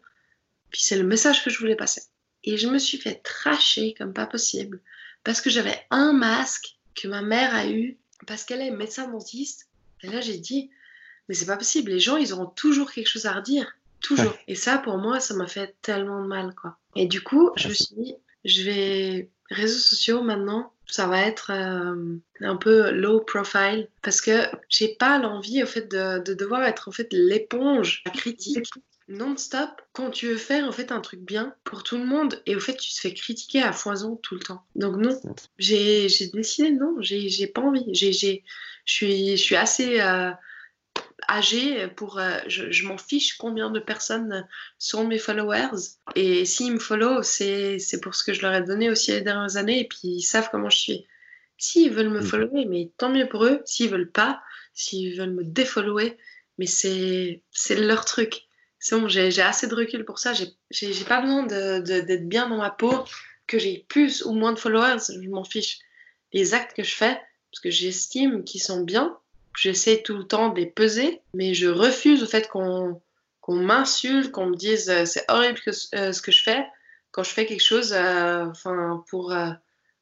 Puis c'est le message que je voulais passer. Et je me suis fait tracher comme pas possible parce que j'avais un masque que ma mère a eu parce qu'elle est médecin dentiste. Et là j'ai dit, mais c'est pas possible, les gens ils auront toujours quelque chose à redire. Toujours. Et ça pour moi, ça m'a fait tellement de mal quoi. Et du coup, je me suis dit, je vais réseaux sociaux maintenant, ça va être euh, un peu low profile parce que j'ai pas l'envie au fait de, de devoir être en fait l'éponge la critique non-stop quand tu veux faire en fait un truc bien pour tout le monde et au fait tu te fais critiquer à foison tout le temps. Donc non, j'ai j'ai décidé non, j'ai pas envie. J'ai j'ai je suis je suis assez euh, âgée pour euh, je, je m'en fiche combien de personnes sont mes followers et s'ils me follow c'est pour ce que je leur ai donné aussi les dernières années et puis ils savent comment je suis. S'ils veulent me follower, mais tant mieux pour eux. S'ils veulent pas, s'ils veulent me défollower, mais c'est c'est leur truc. C'est bon, j'ai assez de recul pour ça. J'ai pas besoin d'être bien dans ma peau, que j'ai plus ou moins de followers, je m'en fiche. Les actes que je fais, parce que j'estime qu'ils sont bien, j'essaie tout le temps de les peser, mais je refuse au fait qu'on qu'on m'insulte, qu'on me dise euh, c'est horrible que, euh, ce que je fais quand je fais quelque chose euh, enfin pour euh,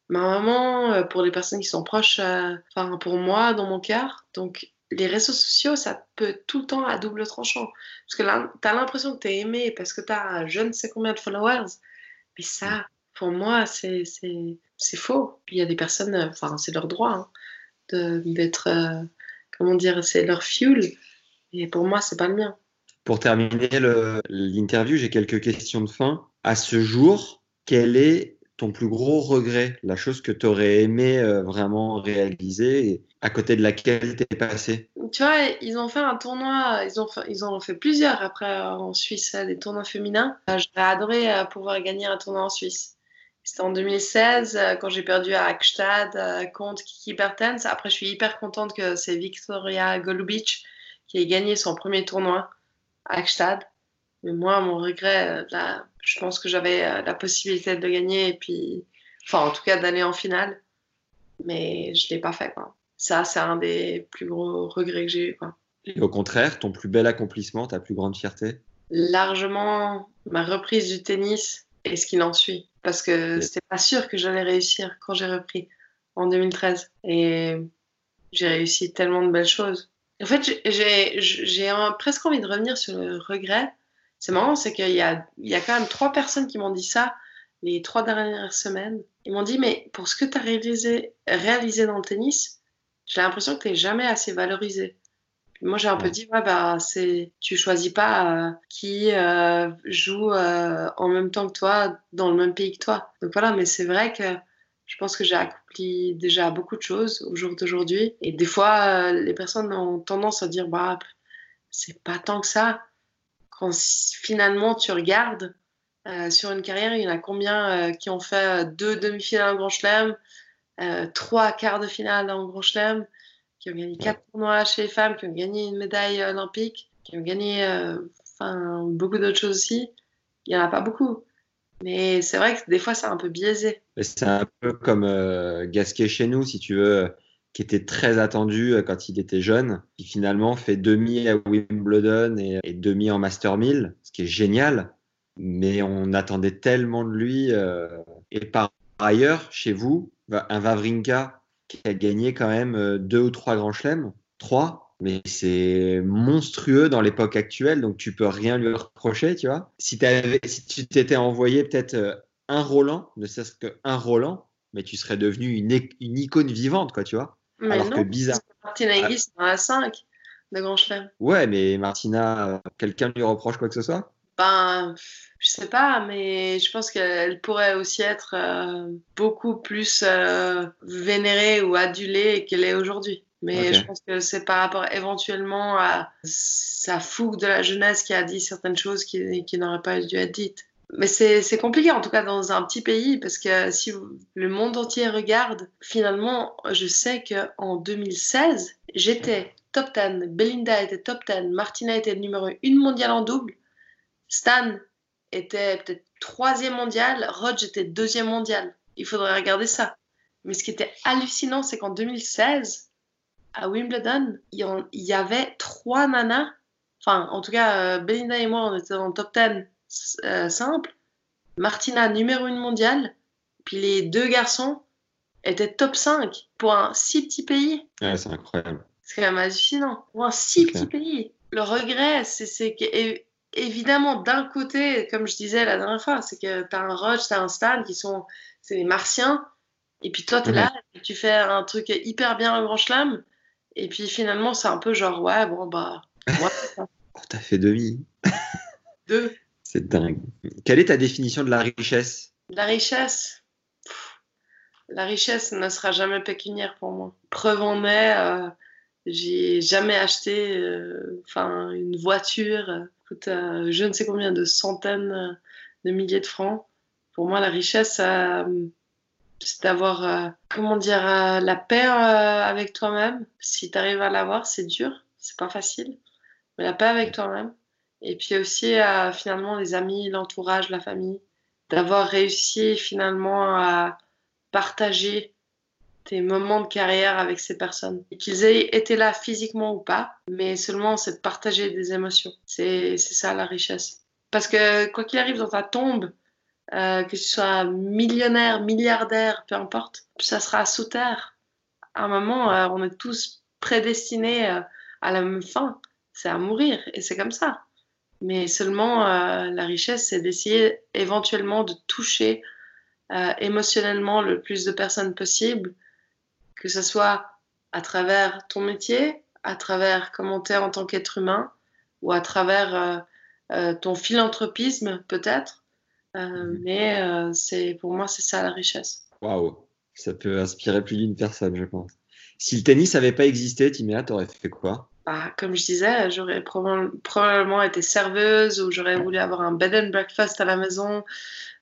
ma maman, pour les personnes qui sont proches, enfin pour moi dans mon cœur. Donc les réseaux sociaux, ça peut tout le temps à double tranchant. Parce que là, tu as l'impression que tu es aimé parce que tu as je ne sais combien de followers. Mais ça, pour moi, c'est faux. Il y a des personnes, enfin, c'est leur droit hein, d'être, comment dire, c'est leur fuel. Et pour moi, c'est pas le mien. Pour terminer l'interview, j'ai quelques questions de fin. À ce jour, quel est ton plus gros regret, la chose que tu aurais aimé euh, vraiment réaliser et à côté de laquelle tu es passé? Tu vois, ils ont fait un tournoi, ils ont fait, ils ont fait plusieurs après euh, en Suisse, euh, des tournois féminins. J'aurais adoré pouvoir gagner un tournoi en Suisse. C'était en 2016, euh, quand j'ai perdu à Hackstad euh, contre Kiki Bertens. Après, je suis hyper contente que c'est Victoria Golubic qui ait gagné son premier tournoi à Hackstad. Mais moi, mon regret, euh, là, je pense que j'avais la possibilité de gagner et puis, enfin, en tout cas, d'aller en finale. Mais je l'ai pas fait, quoi. Ça, c'est un des plus gros regrets que j'ai eu, quoi. Et au contraire, ton plus bel accomplissement, ta plus grande fierté? Largement ma reprise du tennis et ce qu'il en suit? Parce que c'était pas sûr que j'allais réussir quand j'ai repris en 2013. Et j'ai réussi tellement de belles choses. En fait, j'ai- presque envie de revenir sur le regret. C'est marrant, c'est qu'il y a, il y a quand même trois personnes qui m'ont dit ça les trois dernières semaines. Ils m'ont dit, mais pour ce que tu as réalisé, réalisé dans le tennis, j'ai l'impression que tu n'es jamais assez valorisé. Moi, j'ai un peu dit, ouais, bah, c'est, tu choisis pas euh, qui euh, joue euh, en même temps que toi, dans le même pays que toi. Donc voilà, mais c'est vrai que Je pense que j'ai accompli déjà beaucoup de choses au jour d'aujourd'hui. Et des fois, les personnes ont tendance à dire bah, c'est pas tant que ça. Quand finalement tu regardes sur une carrière, il y en a combien qui ont fait deux demi-finales en Grand Chelem, trois quarts de finale en Grand Chelem, qui ont gagné quatre tournois chez les femmes, qui ont gagné une médaille olympique, qui ont gagné enfin, beaucoup d'autres choses aussi. Il n'y en a pas beaucoup. Mais c'est vrai que des fois, c'est un peu biaisé. C'est un peu comme euh, Gasquet chez nous, si tu veux, qui était très attendu euh, quand il était jeune, qui finalement fait demi à Wimbledon et, demi en Master 1000, ce qui est génial. Mais on attendait tellement de lui. Euh, et par ailleurs, chez vous, un Vavrinka qui a gagné quand même deux ou trois grands chelems, trois, mais c'est monstrueux dans l'époque actuelle, donc tu peux rien lui reprocher, tu vois. Si, si tu t'étais envoyé peut-être euh, un Roland, ne serait-ce qu'un Roland, mais tu serais devenu une, une, icône vivante, quoi, tu vois. Mais Alors que bizarre. Martina Hingis dans la 5 de Grand Chelem. Ouais, mais Martina, euh, quelqu'un lui reproche quoi que ce soit? Ben, je sais pas, mais je pense qu'elle pourrait aussi être euh, beaucoup plus vénérée ou adulée qu'elle est aujourd'hui. Mais je pense que c'est par rapport éventuellement à sa fougue de la jeunesse qui a dit certaines choses qui, qui n'auraient pas dû être dites. Mais c'est compliqué, en tout cas dans un petit pays, parce que si le monde entier regarde, finalement, je sais qu'en 2016, j'étais top 10, Belinda était top 10, Martina était numéro 1 mondiale en double, Stan était peut-être troisième mondial, Rodge était deuxième mondial. Il faudrait regarder ça. Mais ce qui était hallucinant, c'est qu'en 2016, à Wimbledon, il y, avait trois nanas. Enfin, en tout cas, euh, Belinda et moi, on était dans le top 10 euh, simple. Martina, numéro 1 mondiale. Puis les deux garçons étaient top 5 pour un si petit pays. Ouais, c'est incroyable. C'est quand même hallucinant. Pour un si petit pays. Le regret, c'est que, évidemment, d'un côté, comme je disais la dernière fois, c'est que tu as un Roche, tu as un Stan qui sont. C'est les martiens. Et puis toi, tu es là, tu fais un truc hyper bien au Grand Chelem. Et puis finalement, c'est un peu genre, ouais, bon, bah. Ouais, oh, t'as fait demi. Deux. C'est dingue. Quelle est ta définition de la richesse? La richesse La richesse ne sera jamais pécuniaire pour moi. Preuve en est, euh, j'ai jamais acheté euh, une voiture euh, je ne sais combien de centaines de milliers de francs. Pour moi, la richesse, c'est d'avoir, euh, comment dire, euh, la paix euh, avec toi-même. Si tu arrives à l'avoir, c'est dur, c'est pas facile, mais la paix avec toi-même. Et puis aussi, finalement, les amis, l'entourage, la famille. D'avoir réussi finalement à partager tes moments de carrière avec ces personnes. Qu'ils aient été là physiquement ou pas, mais seulement c'est de partager des émotions. C'est ça la richesse. Parce que quoi qu'il arrive dans ta tombe, euh, que tu sois millionnaire, milliardaire, peu importe, ça sera sous terre. À un moment, euh, on est tous prédestinés euh, à la même fin, c'est à mourir, et c'est comme ça. Mais seulement la richesse, c'est d'essayer éventuellement de toucher émotionnellement le plus de personnes possible, que ce soit à travers ton métier, à travers comment tu es en tant qu'être humain, ou à travers ton philanthropisme peut-être, euh, mhm. mais euh, c'est pour moi, c'est ça la richesse. Waouh, ça peut inspirer plus d'une personne, je pense. Si le tennis n'avait pas existé, Timéa, t'aurais fait quoi? Bah, Comme je disais, j'aurais probablement été serveuse ou j'aurais voulu avoir un bed and breakfast à la maison.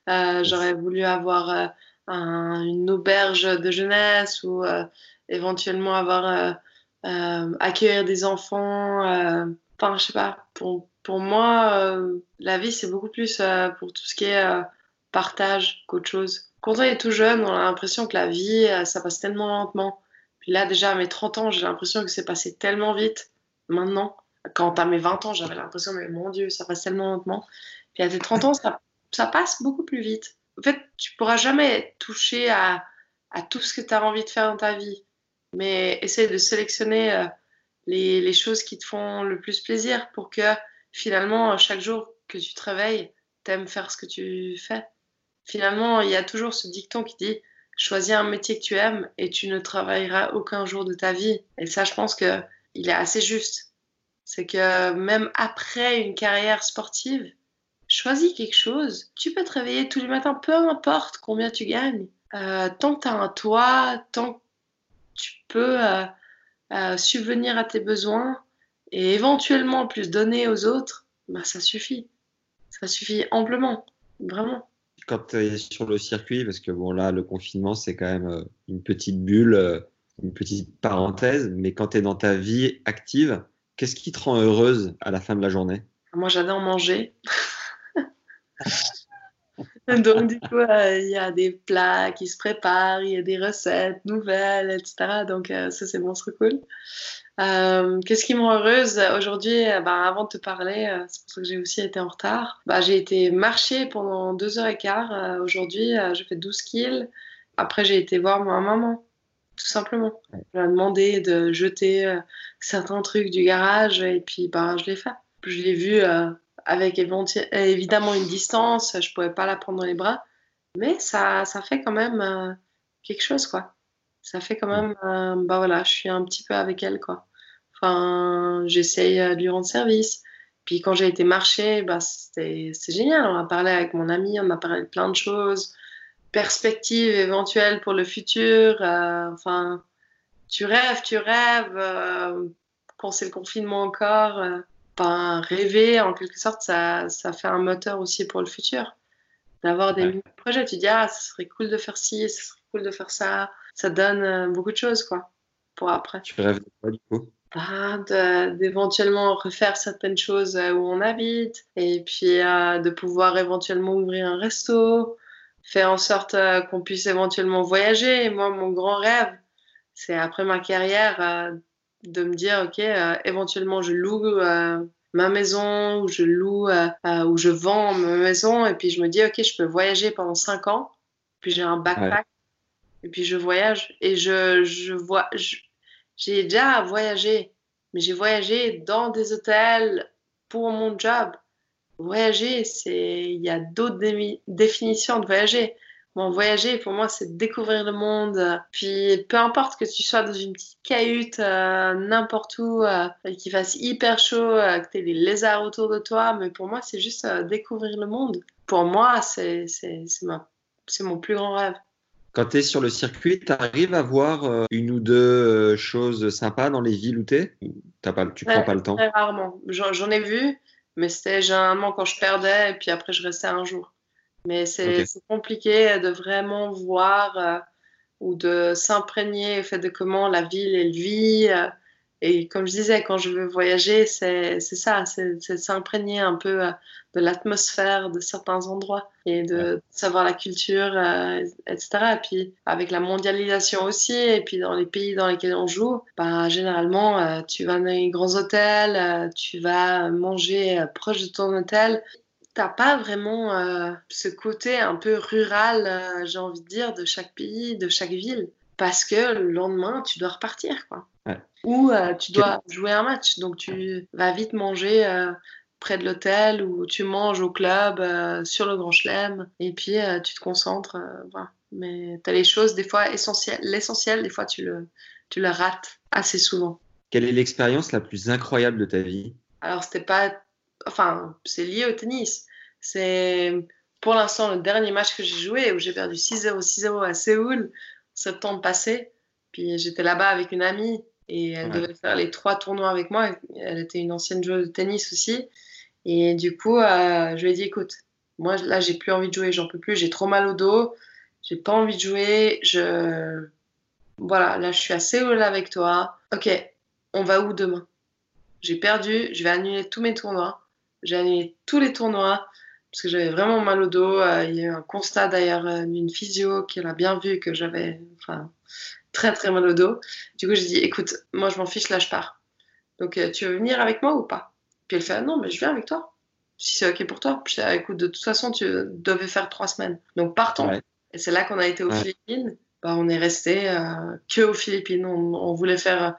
Euh, j'aurais voulu avoir une auberge de jeunesse ou éventuellement avoir accueillir des enfants. Enfin, je sais pas. Pour, pour moi, euh, la vie, c'est beaucoup plus euh, pour tout ce qui est euh, partage qu'autre chose. Quand on est tout jeune, on a l'impression que la vie, ça passe tellement lentement. Puis là, déjà, à mes 30 ans, j'ai l'impression que c'est passé tellement vite. Maintenant, quand à mes 20 ans, j'avais l'impression, mais mon Dieu, ça passe tellement lentement. Puis à tes 30 ans, ça passe beaucoup plus vite. En fait, tu pourras jamais toucher à, à tout ce que tu as envie de faire dans ta vie. Mais essaye de sélectionner les, les, choses qui te font le plus plaisir pour que finalement, chaque jour que tu te réveilles, t'aimes faire ce que tu fais. Finalement, il y a toujours ce dicton qui dit choisis un métier que tu aimes et tu ne travailleras aucun jour de ta vie. Et ça, je pense que il est assez juste. C'est que même après une carrière sportive, choisis quelque chose. Tu peux te réveiller tous les matins, peu importe combien tu gagnes. euh, tant que tu as un toit, tant que tu peux euh, euh, subvenir à tes besoins et éventuellement en plus donner aux autres, bah, ça suffit. Ça suffit amplement, vraiment. Quand tu es sur le circuit, parce que bon là, le confinement, c'est quand même une petite bulle, une petite parenthèse, mais quand tu es dans ta vie active, qu'est-ce qui te rend heureuse à la fin de la journée? Moi, j'adore manger. Donc, du coup, euh, il y a des plats qui se préparent, il y a des recettes nouvelles, etc. Donc, euh, ça, c'est c'est cool. Euh, Qu'est-ce qui me rend heureuse aujourd'hui? Euh, bah, Avant de te parler, c'est pour ça que j'ai aussi été en retard. Bah, j'ai été marcher pendant deux heures et quart. Aujourd'hui, j'ai fait 12 kills. Après, j'ai été voir ma maman, tout simplement. Elle m'a demandé de jeter certains trucs du garage et puis bah, je l'ai fait. Je l'ai vu avec éventi- évidemment une distance, je pouvais pas la prendre dans les bras, mais ça, fait quand même euh, quelque chose, quoi. Ça fait quand même, euh, bah voilà, je suis un petit peu avec elle, quoi. Enfin, j'essaye euh, de lui rendre service. Puis quand j'ai été marcher, bah, c'est génial. On a parlé avec mon ami, on a parlé de plein de choses, perspectives éventuelles pour le futur. euh, enfin, tu rêves, tu rêves. euh, quand c'est le confinement encore, euh, ben, rêver, en quelque sorte, ça, ça fait un moteur aussi pour le futur. D'avoir des Ouais. projets. Tu dis, ah, ce serait cool de faire ci, ce serait cool de faire ça. Ça donne euh, beaucoup de choses, quoi, pour après. Tu rêves de quoi du coup? De- d'éventuellement refaire certaines choses euh, où on habite, et puis euh, de pouvoir éventuellement ouvrir un resto, faire en sorte euh, qu'on puisse éventuellement voyager. Et moi, mon grand rêve, c'est après ma carrière euh, de me dire, ok, euh, éventuellement je loue euh, ma maison, ou je loue, euh, ou je vends ma maison, et puis je me dis, ok, je peux voyager pendant cinq ans, puis j'ai un backpack, et puis je voyage, et je, je vois, j'ai déjà voyagé, mais j'ai voyagé dans des hôtels pour mon job. Voyager, c'est, il y a d'autres définitions de voyager. Bon, voyager, pour moi, c'est découvrir le monde. Puis, peu importe que tu sois dans une petite cahute, euh, n'importe où, euh, qu'il fasse hyper chaud, euh, que tu aies des lézards autour de toi, mais pour moi, c'est juste euh, découvrir le monde. Pour moi, c'est, c'est, c'est ma, c'est mon plus grand rêve. Quand tu es sur le circuit, tu arrives à voir une ou deux choses sympas dans les villes où tu es T'as pas, Tu prends Très- pas le temps? Très rarement. J'en j'en ai vu, mais c'était généralement quand je perdais et puis après je restais un jour. Mais c'est compliqué de vraiment voir euh, ou de s'imprégner au fait de comment la ville elle vit. euh, et comme je disais, quand je veux voyager, c'est ça, c'est s'imprégner un peu euh, de l'atmosphère de certains endroits et de savoir la culture, etc. Et puis avec la mondialisation aussi, et puis dans les pays dans lesquels on joue, bah, généralement, tu vas dans les grands hôtels, tu vas manger proche de ton hôtel. T'as pas vraiment euh, ce côté un peu rural, euh, j'ai envie de dire, de chaque pays, de chaque ville. Parce que le lendemain, tu dois repartir, quoi. Ouais. Ou euh, tu dois jouer un match. Donc tu vas vite manger près de l'hôtel ou tu manges au club euh, sur le Grand Chelem. Et puis euh, tu te concentres. euh, voilà. Mais tu as les choses, des fois, essentielles. L'essentiel, des fois, tu le, tu le rates assez souvent. Quelle est l'expérience la plus incroyable de ta vie? Alors, c'était pas. Enfin, c'est lié au tennis. C'est pour l'instant le dernier match que j'ai joué où j'ai perdu 6-0, 6-0 à Séoul, septembre passé. Puis j'étais là-bas avec une amie et elle Ouais. devait faire les trois tournois avec moi. Elle était une ancienne joueuse de tennis aussi. Et du coup, euh, je lui ai dit écoute, moi là, j'ai plus envie de jouer, j'en peux plus, j'ai trop mal au dos, j'ai pas envie de jouer. Je. Voilà, là, je suis à Séoul avec toi. Ok, on va où demain? J'ai perdu, je vais annuler tous mes tournois. J'ai annulé tous les tournois parce que j'avais vraiment mal au dos. Euh, il y a eu un constat d'ailleurs d'une physio qui l'a bien vu que j'avais enfin, très très mal au dos. Du coup, j'ai dit écoute, moi je m'en fiche, là je pars. Donc euh, tu veux venir avec moi ou pas? Puis elle fait ah, non, mais je viens avec toi. Si c'est ok pour toi. Puis je dis ah, écoute, de toute façon, tu devais faire trois semaines. Donc partons. Ouais. Et c'est là qu'on a été aux Ouais. Philippines. Bah, on est resté euh, que aux Philippines. On, on voulait faire.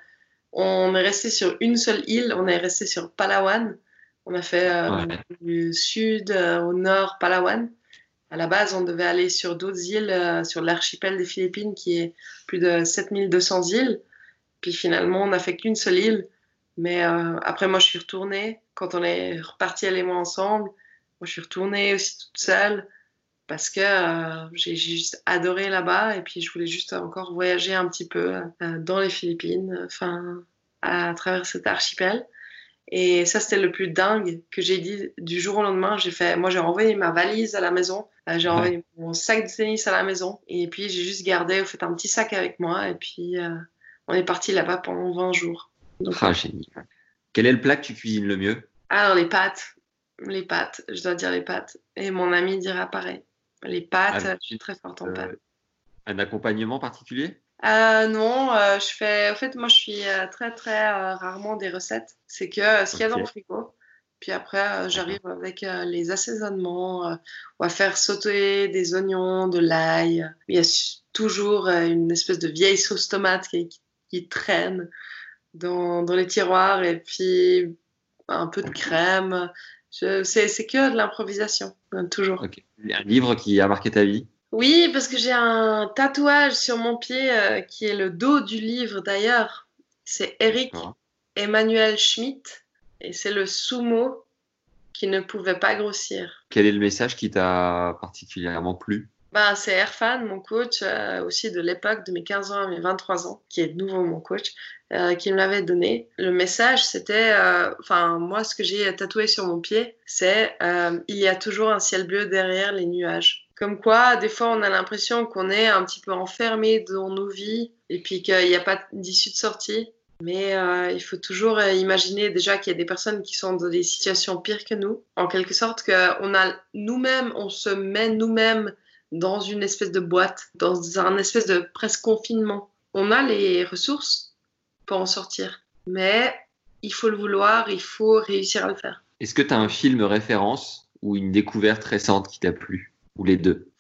On est resté sur une seule île. On est resté sur Palawan. On a fait euh, Ouais. du sud euh, au nord Palawan. À la base, on devait aller sur d'autres îles, euh, sur l'archipel des Philippines, qui est plus de 7200 îles. Puis finalement, on n'a fait qu'une seule île. Mais après, moi, je suis retournée. Quand on est reparti, elle et moi, ensemble, moi, je suis retournée aussi toute seule. parce que j'ai juste adoré là-bas et puis je voulais juste encore voyager un petit peu dans les Philippines, enfin à travers cet archipel. Et ça, c'était le plus dingue que j'ai dit du jour au lendemain. J'ai fait, moi, j'ai envoyé ma valise à la maison, euh, j'ai envoyé mon sac de tennis à la maison, et puis j'ai juste gardé, fait un petit sac avec moi, et puis on est parti là-bas pendant 20 jours. Donc, ah, génial. Quel est le plat que tu cuisines le mieux? Alors, les pâtes. Les pâtes, je dois dire les pâtes. Et mon ami dira pareil. Les pâtes, ah, je suis très forte en pâtes. Un accompagnement particulier? Euh, non, euh, je fais. En fait, moi, je suis euh, très, très rarement des recettes. C'est que ce qu'il y a dans le frigo. Puis après, j'arrive avec les assaisonnements. on va faire sauter des oignons, de l'ail. Il y a toujours une espèce de vieille sauce tomate qui, qui traîne dans, dans, les tiroirs. Et puis un peu de crème. C'est que de l'improvisation, toujours. Un livre qui a marqué ta vie? Oui, parce que j'ai un tatouage sur mon pied euh, qui est le dos du livre d'ailleurs. C'est Eric Emmanuel Schmitt et c'est le sumo qui ne pouvait pas grossir. Quel est le message qui t'a particulièrement plu? Bah, c'est Erfan, mon coach, euh, aussi de l'époque, de mes 15 ans à mes 23 ans, qui est de nouveau mon coach, euh, qui me l'avait donné. Le message, c'était, euh, enfin, moi, ce que j'ai tatoué sur mon pied, c'est il y a toujours un ciel bleu derrière les nuages. Comme quoi, des fois, on a l'impression qu'on est un petit peu enfermé dans nos vies et puis qu'il n'y a pas d'issue de sortie. Mais il faut toujours imaginer déjà qu'il y a des personnes qui sont dans des situations pires que nous. En quelque sorte, qu'on a nous-mêmes, on se met nous-mêmes dans une espèce de boîte, dans un espèce de presque confinement. On a les ressources pour en sortir, mais il faut le vouloir, il faut réussir à le faire. Est-ce que tu as un film référence ou une découverte récente qui t'a plu? Ou les deux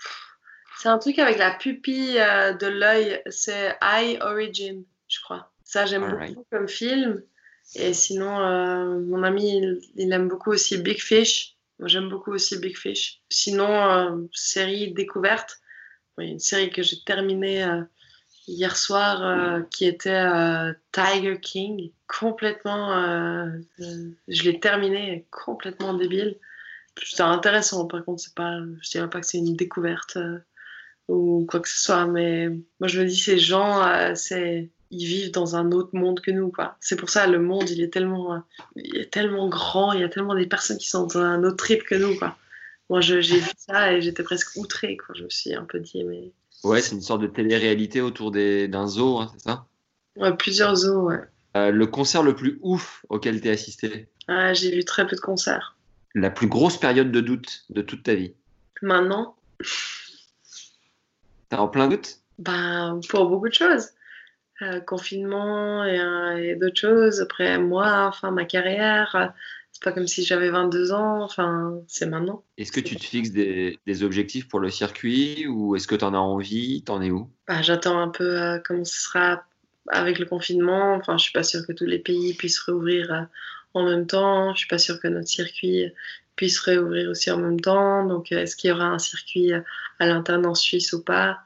C'est un truc avec la pupille euh, de l'œil, c'est Eye Origin, je crois. Ça, j'aime beaucoup comme film. Et sinon, euh, mon ami, il aime beaucoup aussi Big Fish. Moi, j'aime beaucoup aussi Big Fish. Sinon, euh, série découverte, une série que j'ai terminée euh, hier soir euh, qui était Tiger King. Complètement, je l'ai terminée complètement débile. C'était intéressant, par contre, c'est pas, je dirais pas que c'est une découverte ou quoi que ce soit, mais moi je me dis, ces gens, c'est ils vivent dans un autre monde que nous, quoi. C'est pour ça le monde, il est tellement, il est tellement grand, il y a tellement des personnes qui sont dans un autre trip que nous, quoi. Moi, j'ai vu ça et j'étais presque outrée, quoi. Je me suis un peu dit, mais. Ouais, c'est une sorte de télé-réalité autour d'un zoo, hein, c'est ça? Ouais, plusieurs zoos, ouais. Euh, le concert le plus ouf auquel tu as assisté? Ah, J'ai vu très peu de concerts. La plus grosse période de doute de toute ta vie Maintenant? T'es en plein doute? Ben, pour beaucoup de choses. Euh, confinement euh, et, d'autres choses. Après, moi, enfin, ma carrière, euh, c'est pas comme si j'avais 22 ans, enfin, c'est maintenant. Est-ce que tu te fixes des, objectifs pour le circuit ou est-ce que tu en as envie? T'en es où? Bah, J'attends un peu comment ce sera avec le confinement. Enfin, je suis pas sûre que tous les pays puissent réouvrir en même temps. Je suis pas sûre que notre circuit puisse réouvrir aussi en même temps. Donc, est-ce qu'il y aura un circuit à l'interne en Suisse ou pas?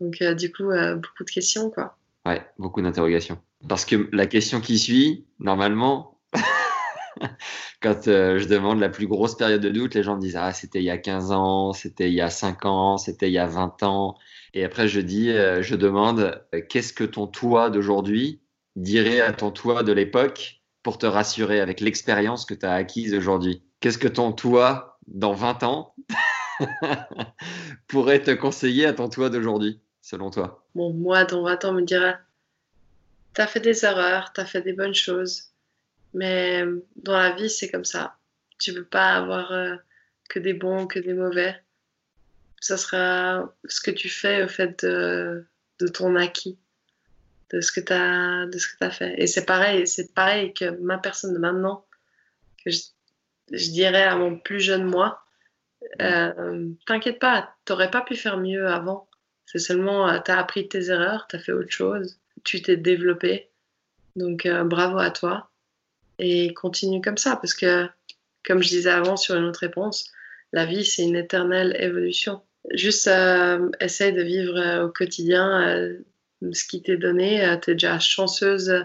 Donc, du coup, beaucoup de questions, quoi. Ouais, beaucoup d'interrogations. Parce que la question qui suit, normalement, quand euh, je demande la plus grosse période de doute, les gens me disent Ah, c'était il y a 15 ans, c'était il y a 5 ans, c'était il y a 20 ans. Et après, je dis, euh, je demande euh, Qu'est-ce que ton toi d'aujourd'hui dirait à ton toi de l'époque pour te rassurer avec l'expérience que tu as acquise aujourd'hui Qu'est-ce que ton toi dans 20 ans pourrait te conseiller à ton toi d'aujourd'hui selon toi? Bon, moi, dans 20 ans, me dira T'as fait des erreurs, t'as fait des bonnes choses, mais dans la vie, c'est comme ça. Tu peux pas avoir euh, que des bons, que des mauvais. Ça sera ce que tu fais au fait de, ton acquis, de ce que tu as, de ce que as fait. Et c'est pareil, c'est pareil que ma personne de maintenant, que je, dirais à mon plus jeune moi, euh, t'inquiète pas, t'aurais pas pu faire mieux avant. C'est seulement, euh, tu as appris tes erreurs, tu as fait autre chose, tu t'es développé. Donc euh, bravo à toi. Et continue comme ça, parce que, comme je disais avant sur une autre réponse, la vie, c'est une éternelle évolution. Juste euh, essaye de vivre au quotidien ce qui t'est donné. tu es déjà chanceuse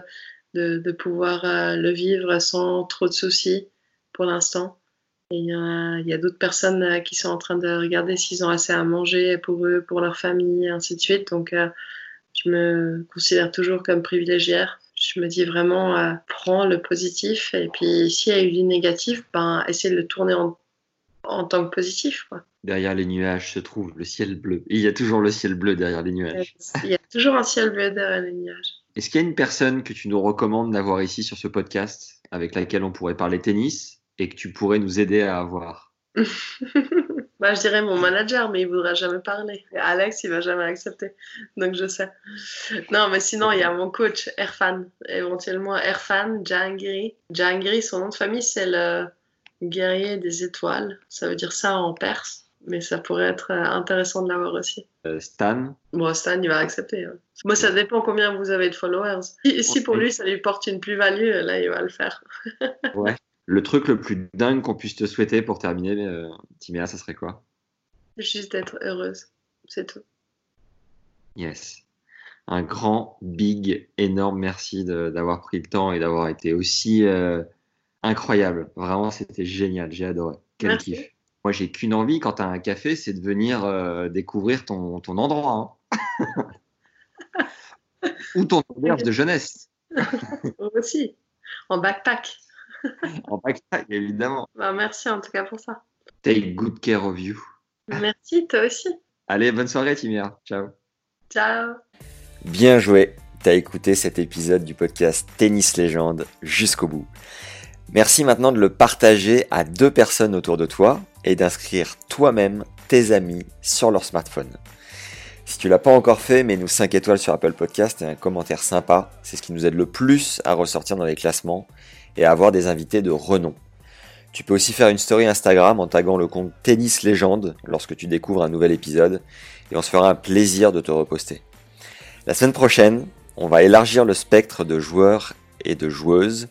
de, pouvoir le vivre sans trop de soucis pour l'instant. Il y a, d'autres personnes euh, qui sont en train de regarder s'ils ont assez à manger pour eux, pour leur famille, ainsi de suite. Donc, euh, je me considère toujours comme privilégiée. Je me dis vraiment, euh, prends le positif. Et puis, s'il y a eu du négatif, ben, essaie de le tourner en, en tant que positif. Quoi. Derrière les nuages se trouve le ciel bleu. Il y a toujours le ciel bleu derrière les nuages. Il y a toujours un ciel bleu derrière les nuages. Est-ce qu'il y a une personne que tu nous recommandes d'avoir ici sur ce podcast avec laquelle on pourrait parler tennis et que tu pourrais nous aider à avoir bah, je dirais mon manager, mais il voudra jamais parler. Alex, il va jamais accepter. Donc je sais. Non, mais sinon, il y a mon coach, Erfan. Éventuellement, Erfan Jahangiri. Jahangiri, son nom de famille, c'est le guerrier des étoiles. Ça veut dire ça en perse. Mais ça pourrait être euh, intéressant de l'avoir aussi. Euh, Stan? Bon, Stan, il va accepter. Hein. Moi, ça dépend combien vous avez de followers. Si, si pour lui, ça lui porte une plus-value, là, il va le faire. ouais. Le truc le plus dingue qu'on puisse te souhaiter pour terminer, euh, Timéa, ça serait quoi? Juste d'être heureuse. C'est tout. Yes. Un grand, big, énorme merci d'avoir pris le temps et d'avoir été aussi euh, incroyable. Vraiment, c'était génial. J'ai adoré. Quel Merci. kiff. Moi, j'ai qu'une envie quand tu as un café, c'est de venir euh, découvrir ton, ton endroit. hein. Ou ton auberge de jeunesse. Moi aussi. En backpack. En backpack, évidemment. Bah, merci en tout cas pour ça. Take good care of you. Merci, toi aussi. Allez, bonne soirée, Timia. Ciao. Ciao. Bien joué, t'as écouté cet épisode du podcast Tennis Légende jusqu'au bout. Merci maintenant de le partager à deux personnes autour de toi et d'inscrire toi-même tes amis sur leur smartphone. Si tu l'as pas encore fait, mets-nous 5 étoiles sur Apple Podcast et un commentaire sympa. C'est ce qui nous aide le plus à ressortir dans les classements et à avoir des invités de renom. Tu peux aussi faire une story Instagram en taguant le compte Tennis Légende lorsque tu découvres un nouvel épisode et on se fera un plaisir de te reposter. La semaine prochaine, on va élargir le spectre de joueurs et de joueuses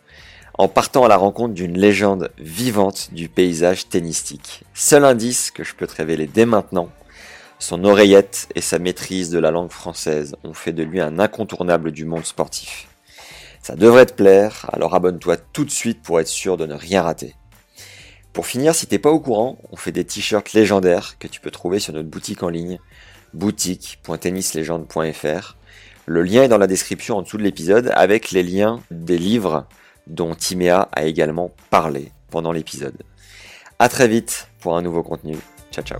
en partant à la rencontre d'une légende vivante du paysage tennistique. Seul indice que je peux te révéler dès maintenant, son oreillette et sa maîtrise de la langue française ont fait de lui un incontournable du monde sportif. Ça devrait te plaire, alors abonne-toi tout de suite pour être sûr de ne rien rater. Pour finir, si t'es pas au courant, on fait des t-shirts légendaires que tu peux trouver sur notre boutique en ligne, boutique.tennislegende.fr. Le lien est dans la description en dessous de l'épisode avec les liens des livres dont Timéa a également parlé pendant l'épisode. À très vite pour un nouveau contenu. Ciao ciao.